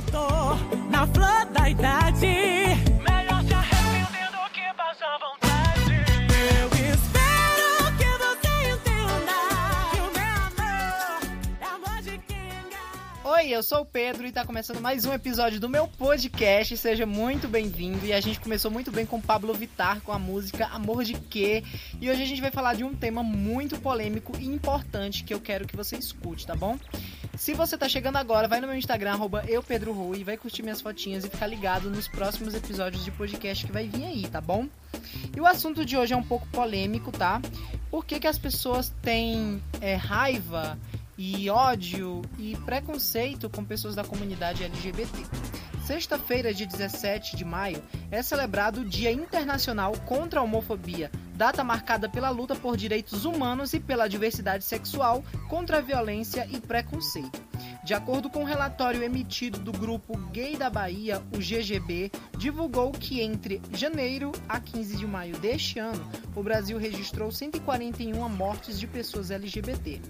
eu tô na flor da idade. Melhor se arrepender do que passar vontade. Eu espero que você entenda que o meu amor é amor de quem engana. Oi, eu sou o Pedro e tá começando mais um episódio do meu podcast. Seja muito bem-vindo. E a gente começou muito bem com Pablo Vittar com a música Amor de Quê. E hoje a gente vai falar de um tema muito polêmico e importante que eu quero que você escute, tá bom? Se você tá chegando agora, vai no meu Instagram, arroba e vai curtir minhas fotinhas e ficar ligado nos próximos episódios de podcast que vai vir aí, tá bom? E o assunto de hoje é um pouco polêmico, tá? Por que, que as pessoas têm é, raiva e ódio e preconceito com pessoas da comunidade LGBT? Sexta-feira, dia 17 de maio, é celebrado o Dia Internacional contra a Homofobia, data marcada pela luta por direitos humanos e pela diversidade sexual, contra a violência e preconceito. De acordo com o um relatório emitido do grupo Gay da Bahia, o GGB, divulgou que entre janeiro a 15 de maio deste ano, o Brasil registrou 141 mortes de pessoas LGBT.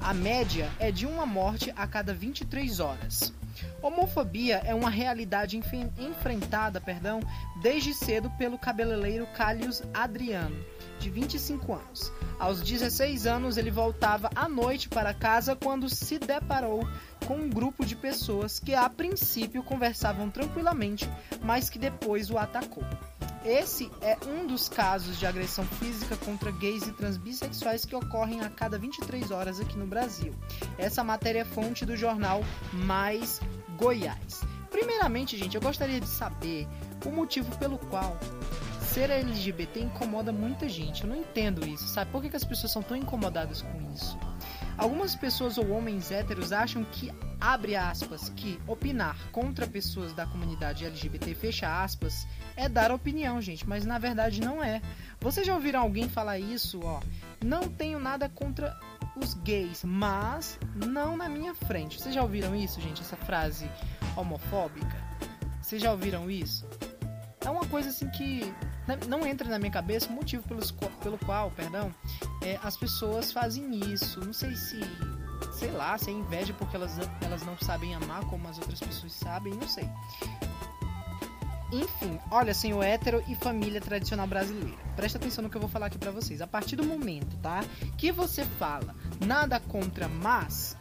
A média é de uma morte a cada 23 horas. Homofobia é uma realidade enf- enfrentada, perdão, desde cedo pelo cabeleireiro Calhos Adriano, de 25 anos. Aos 16 anos, ele voltava à noite para casa quando se deparou com um grupo de pessoas que a princípio conversavam tranquilamente, mas que depois o atacou. Esse é um dos casos de agressão física contra gays e transbissexuais que ocorrem a cada 23 horas aqui no Brasil. Essa matéria é fonte do jornal Mais Goiás. Primeiramente, gente, eu gostaria de saber o motivo pelo qual ser LGBT incomoda muita gente. Eu não entendo isso, sabe? Por que, que as pessoas são tão incomodadas com isso? Algumas pessoas ou homens héteros acham que, abre aspas, que opinar contra pessoas da comunidade LGBT, fecha aspas, é dar opinião, gente, mas na verdade não é. Vocês já ouviram alguém falar isso, ó? Não tenho nada contra os gays, mas não na minha frente. Vocês já ouviram isso, gente? Essa frase homofóbica? Vocês já ouviram isso? É uma coisa assim que não entra na minha cabeça o motivo pelos, pelo qual, perdão, é, as pessoas fazem isso. Não sei se, sei lá, se é inveja porque elas, elas não sabem amar como as outras pessoas sabem, não sei. Enfim, olha, senhor hétero e família tradicional brasileira. Presta atenção no que eu vou falar aqui pra vocês. A partir do momento, tá? Que você fala nada contra, mas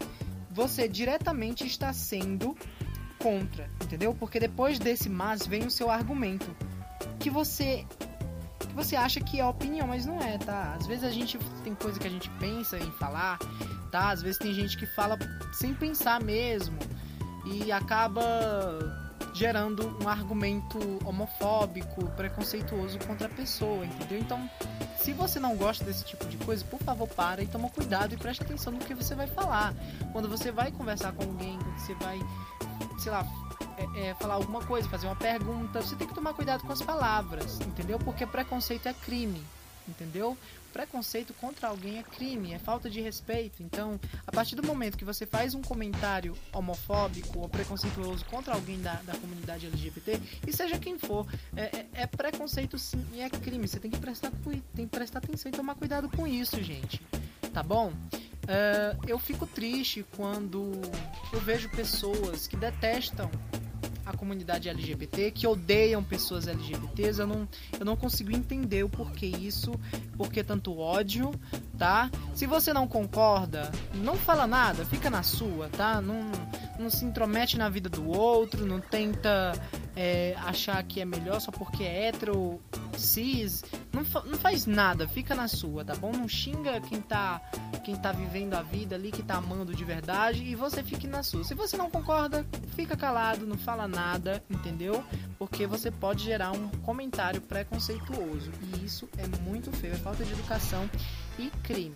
você diretamente está sendo contra, entendeu? Porque depois desse mas vem o seu argumento que você que você acha que é opinião, mas não é, tá? Às vezes a gente tem coisa que a gente pensa em falar, tá? Às vezes tem gente que fala sem pensar mesmo e acaba gerando um argumento homofóbico, preconceituoso contra a pessoa, entendeu? Então, se você não gosta desse tipo de coisa, por favor, para e toma cuidado e preste atenção no que você vai falar. Quando você vai conversar com alguém, quando você vai, sei lá, é, é, falar alguma coisa, fazer uma pergunta, você tem que tomar cuidado com as palavras, entendeu? Porque preconceito é crime, entendeu? Preconceito contra alguém é crime, é falta de respeito. Então, a partir do momento que você faz um comentário homofóbico ou preconceituoso contra alguém da, da comunidade LGBT, e seja quem for, é, é, é preconceito sim e é crime. Você tem que prestar, tem que prestar atenção e tomar cuidado com isso, gente. Tá bom? Uh, eu fico triste quando eu vejo pessoas que detestam a comunidade LGBT, que odeiam pessoas LGBTs. Eu não, eu não consigo entender o porquê isso, porquê tanto ódio, tá? Se você não concorda, não fala nada, fica na sua, tá? Não, não se intromete na vida do outro, não tenta é, achar que é melhor só porque é hétero, cis. Não, fa não faz nada, fica na sua, tá bom? Não xinga quem tá, quem tá vivendo a vida ali, que tá amando de verdade, e você fique na sua. Se você não concorda, fica calado, não fala nada, entendeu? Porque você pode gerar um comentário preconceituoso. E isso é muito feio, é falta de educação e crime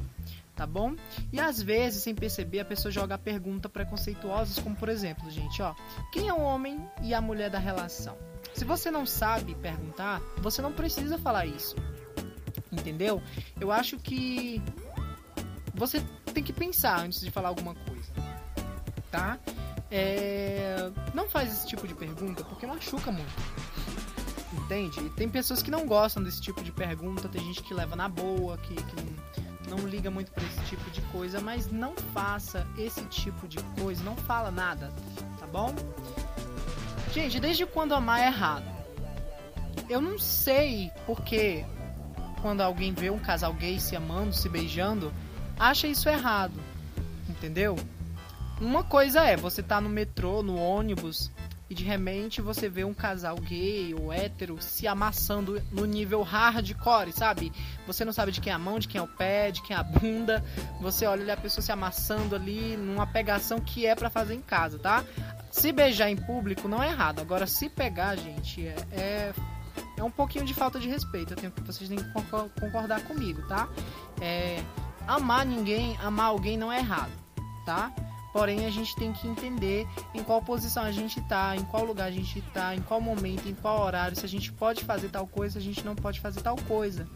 tá bom? E às vezes, sem perceber, a pessoa joga perguntas preconceituosas, como por exemplo, gente, ó, quem é o homem e a mulher da relação? Se você não sabe perguntar, você não precisa falar isso. Entendeu? Eu acho que você tem que pensar antes de falar alguma coisa, tá? É... Não faz esse tipo de pergunta porque machuca muito. Entende? E tem pessoas que não gostam desse tipo de pergunta, tem gente que leva na boa, que, que não, não liga muito para esse tipo de coisa, mas não faça esse tipo de coisa, não fala nada, tá bom? Gente, desde quando amar é errado? Eu não sei porque quando alguém vê um casal gay se amando, se beijando, acha isso errado. Entendeu? Uma coisa é, você tá no metrô, no ônibus, e de repente você vê um casal gay ou hétero se amassando no nível hardcore, sabe? Você não sabe de quem é a mão, de quem é o pé, de quem é a bunda. Você olha a pessoa se amassando ali numa pegação que é para fazer em casa, tá? Se beijar em público não é errado. Agora, se pegar, gente, é, é, é um pouquinho de falta de respeito. Eu tenho vocês têm que concordar comigo, tá? É, amar ninguém, amar alguém não é errado, tá? Porém, a gente tem que entender em qual posição a gente tá, em qual lugar a gente tá, em qual momento, em qual horário, se a gente pode fazer tal coisa, se a gente não pode fazer tal coisa.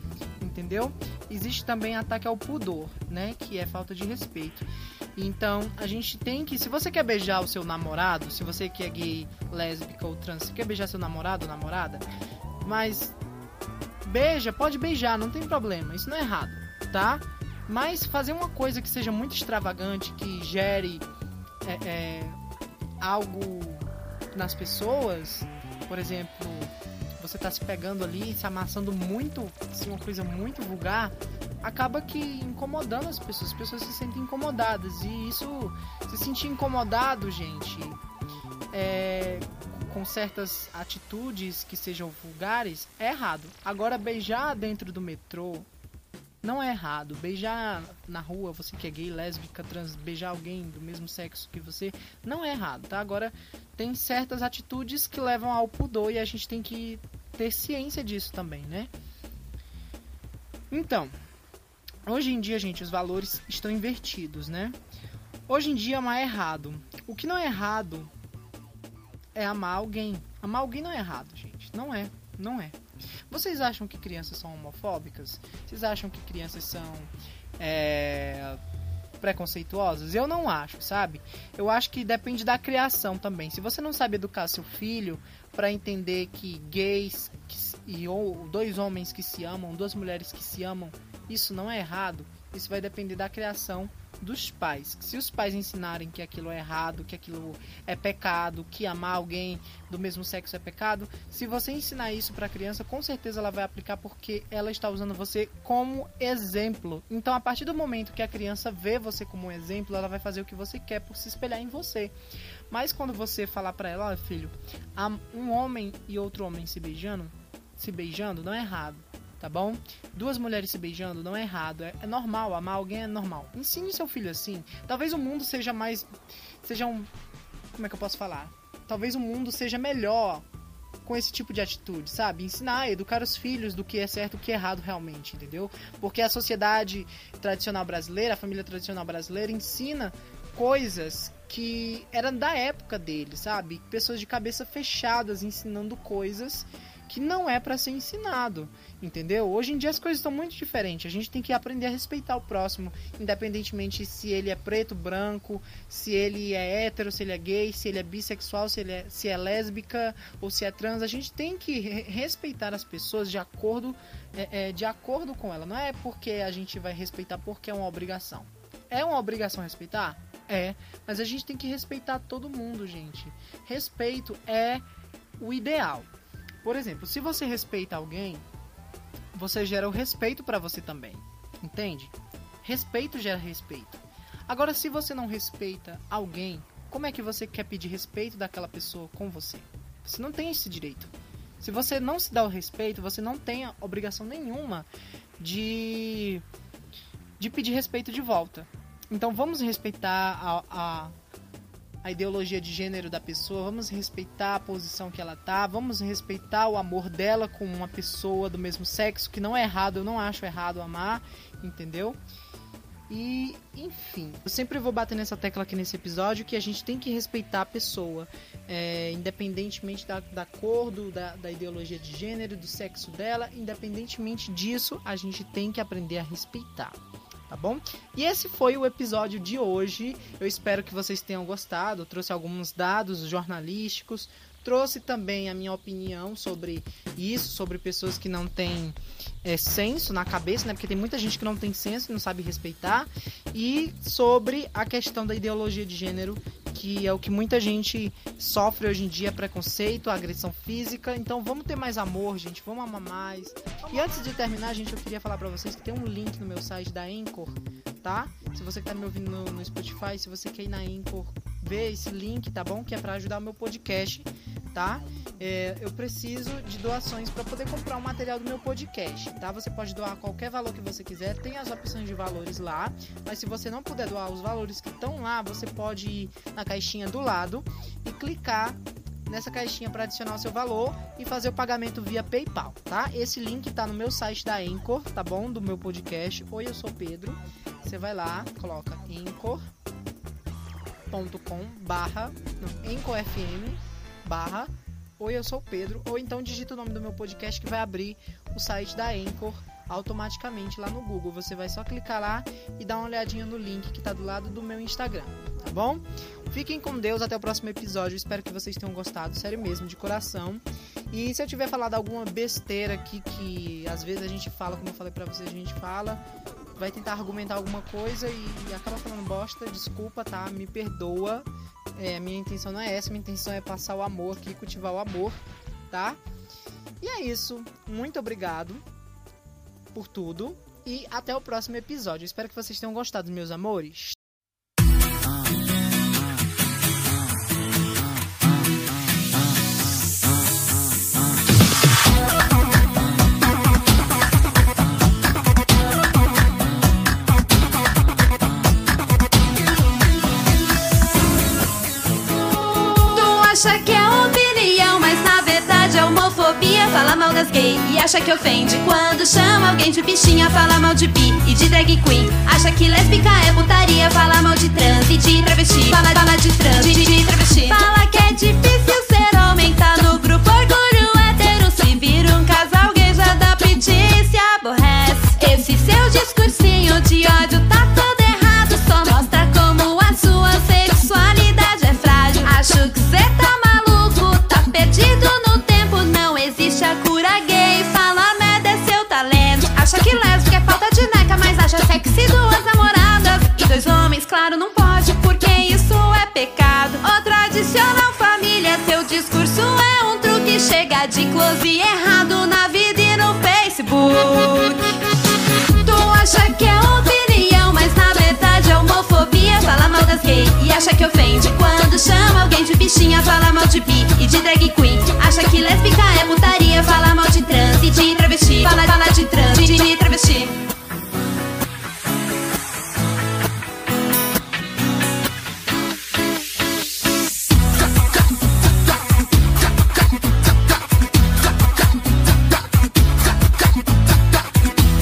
Entendeu? Existe também ataque ao pudor, né? Que é falta de respeito. Então, a gente tem que, se você quer beijar o seu namorado, se você que é gay, lésbica ou trans, quer beijar seu namorado ou namorada, mas beija, pode beijar, não tem problema, isso não é errado, tá? Mas fazer uma coisa que seja muito extravagante, que gere é, é, algo nas pessoas, por exemplo, você tá se pegando ali, se amassando muito, assim, uma coisa muito vulgar, acaba que incomodando as pessoas. As pessoas se sentem incomodadas. E isso, se sentir incomodado, gente, é, com certas atitudes que sejam vulgares, é errado. Agora, beijar dentro do metrô, não é errado. Beijar na rua, você que é gay, lésbica, trans, beijar alguém do mesmo sexo que você, não é errado, tá? Agora, tem certas atitudes que levam ao pudor e a gente tem que ter ciência disso também, né? Então, hoje em dia, gente, os valores estão invertidos, né? Hoje em dia, amar é errado. O que não é errado é amar alguém. Amar alguém não é errado, gente. Não é. Não é. Vocês acham que crianças são homofóbicas? Vocês acham que crianças são é, preconceituosas? Eu não acho, sabe? Eu acho que depende da criação também. Se você não sabe educar seu filho para entender que gays que, e ou dois homens que se amam, duas mulheres que se amam, isso não é errado. Isso vai depender da criação dos pais. Se os pais ensinarem que aquilo é errado, que aquilo é pecado, que amar alguém do mesmo sexo é pecado, se você ensinar isso para a criança, com certeza ela vai aplicar porque ela está usando você como exemplo. Então, a partir do momento que a criança vê você como um exemplo, ela vai fazer o que você quer por se espelhar em você. Mas quando você falar para ela, filho, um homem e outro homem se beijando, se beijando não é errado tá bom? Duas mulheres se beijando não é errado, é, é, normal, amar alguém é normal. Ensine seu filho assim. Talvez o mundo seja mais. Seja um. Como é que eu posso falar? Talvez o mundo seja melhor com esse tipo de atitude, sabe? Ensinar, educar os filhos do que é certo e o que é errado realmente, entendeu? Porque a sociedade tradicional brasileira, a família tradicional brasileira ensina coisas que eram da época dele, sabe? Pessoas de cabeça fechadas ensinando coisas que não é para ser ensinado, entendeu? Hoje em dia as coisas estão muito diferentes. A gente tem que aprender a respeitar o próximo, independentemente se ele é preto, branco, se ele é hétero, se ele é gay, se ele é bissexual, se ele é, se é lésbica ou se é trans. A gente tem que respeitar as pessoas de acordo é, é, de acordo com ela. Não é porque a gente vai respeitar porque é uma obrigação. É uma obrigação respeitar? É, mas a gente tem que respeitar todo mundo, gente. Respeito é o ideal. Por exemplo, se você respeita alguém, você gera o respeito para você também. Entende? Respeito gera respeito. Agora, se você não respeita alguém, como é que você quer pedir respeito daquela pessoa com você? Você não tem esse direito. Se você não se dá o respeito, você não tem obrigação nenhuma de de pedir respeito de volta. Então vamos respeitar a, a, a ideologia de gênero da pessoa, vamos respeitar a posição que ela tá, vamos respeitar o amor dela com uma pessoa do mesmo sexo, que não é errado, eu não acho errado amar, entendeu? E, enfim, eu sempre vou bater nessa tecla aqui nesse episódio que a gente tem que respeitar a pessoa, é, independentemente da, da cor, do, da, da ideologia de gênero, do sexo dela, independentemente disso, a gente tem que aprender a respeitar bom? E esse foi o episódio de hoje. Eu espero que vocês tenham gostado. Eu trouxe alguns dados jornalísticos, trouxe também a minha opinião sobre isso, sobre pessoas que não têm é, senso na cabeça, né? Porque tem muita gente que não tem senso e não sabe respeitar. E sobre a questão da ideologia de gênero que é o que muita gente sofre hoje em dia, preconceito, agressão física. Então vamos ter mais amor, gente, vamos amar mais. E antes de terminar, gente, eu queria falar pra vocês que tem um link no meu site da Anchor, tá? Se você que tá me ouvindo no, no Spotify, se você quer ir na Anchor, ver esse link, tá bom? Que é pra ajudar o meu podcast, tá? É, eu preciso de doações para poder comprar o material do meu podcast, tá? Você pode doar qualquer valor que você quiser, tem as opções de valores lá, mas se você não puder doar os valores que estão lá, você pode ir na caixinha do lado e clicar nessa caixinha para adicionar o seu valor e fazer o pagamento via PayPal, tá? Esse link tá no meu site da Anchor, tá bom? Do meu podcast. Oi, eu sou Pedro. Você vai lá, coloca anchor.com barra Anchor FM barra Oi, eu sou o Pedro, ou então digita o nome do meu podcast que vai abrir o site da Anchor automaticamente lá no Google. Você vai só clicar lá e dar uma olhadinha no link que está do lado do meu Instagram, tá bom? Fiquem com Deus, até o próximo episódio. Espero que vocês tenham gostado, sério mesmo, de coração. E se eu tiver falado alguma besteira aqui que às vezes a gente fala, como eu falei pra vocês, a gente fala, vai tentar argumentar alguma coisa e acaba falando bosta, desculpa, tá? Me perdoa. É, minha intenção não é essa, minha intenção é passar o amor aqui, cultivar o amor, tá? E é isso. Muito obrigado por tudo e até o próximo episódio. Espero que vocês tenham gostado, meus amores. Mal das gays e acha que ofende quando chama alguém de bichinha. Fala mal de bi e de drag queen. Acha que lésbica é putaria. Fala mal de trans e de travesti. Fala, fala de trans, de, de, travesti. Fala que é difícil ser homem, tá no grupo orgulho hétero. Se vira um casal gay já dá piti se aborrece. Esse seu discursinho de ódio Chega de